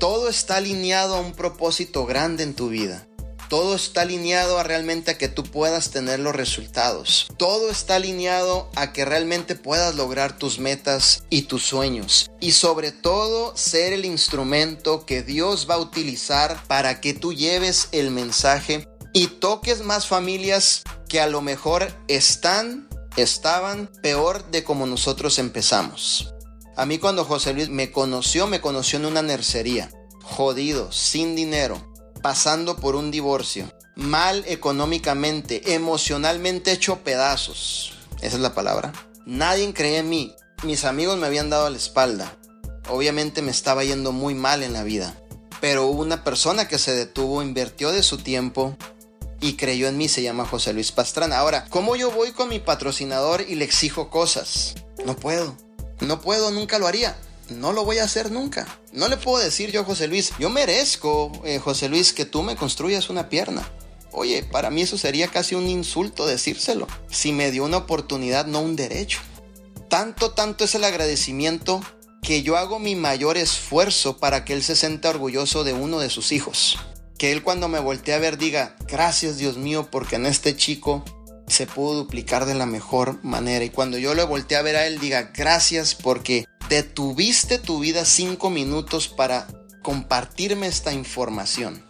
todo está alineado a un propósito grande en tu vida. Todo está alineado a realmente a que tú puedas tener los resultados. Todo está alineado a que realmente puedas lograr tus metas y tus sueños. Y sobre todo ser el instrumento que Dios va a utilizar para que tú lleves el mensaje y toques más familias que a lo mejor están, estaban peor de como nosotros empezamos. A mí cuando José Luis me conoció, me conoció en una nercería, jodido, sin dinero, pasando por un divorcio, mal económicamente, emocionalmente hecho pedazos. Esa es la palabra. Nadie creía en mí. Mis amigos me habían dado la espalda. Obviamente me estaba yendo muy mal en la vida. Pero hubo una persona que se detuvo, invirtió de su tiempo y creyó en mí, se llama José Luis Pastrana. Ahora, ¿cómo yo voy con mi patrocinador y le exijo cosas? No puedo. No puedo, nunca lo haría no lo voy a hacer nunca. No le puedo decir yo, José Luis, yo merezco, eh, José Luis, que tú me construyas una pierna. Oye, para mí eso sería casi un insulto decírselo. Si me dio una oportunidad, no un derecho. Tanto, tanto es el agradecimiento que yo hago mi mayor esfuerzo para que él se sienta orgulloso de uno de sus hijos. Que él cuando me voltee a ver diga, gracias Dios mío, porque en este chico se pudo duplicar de la mejor manera. Y cuando yo le volteé a ver a él, diga, gracias porque detuviste tu vida cinco minutos para compartirme esta información.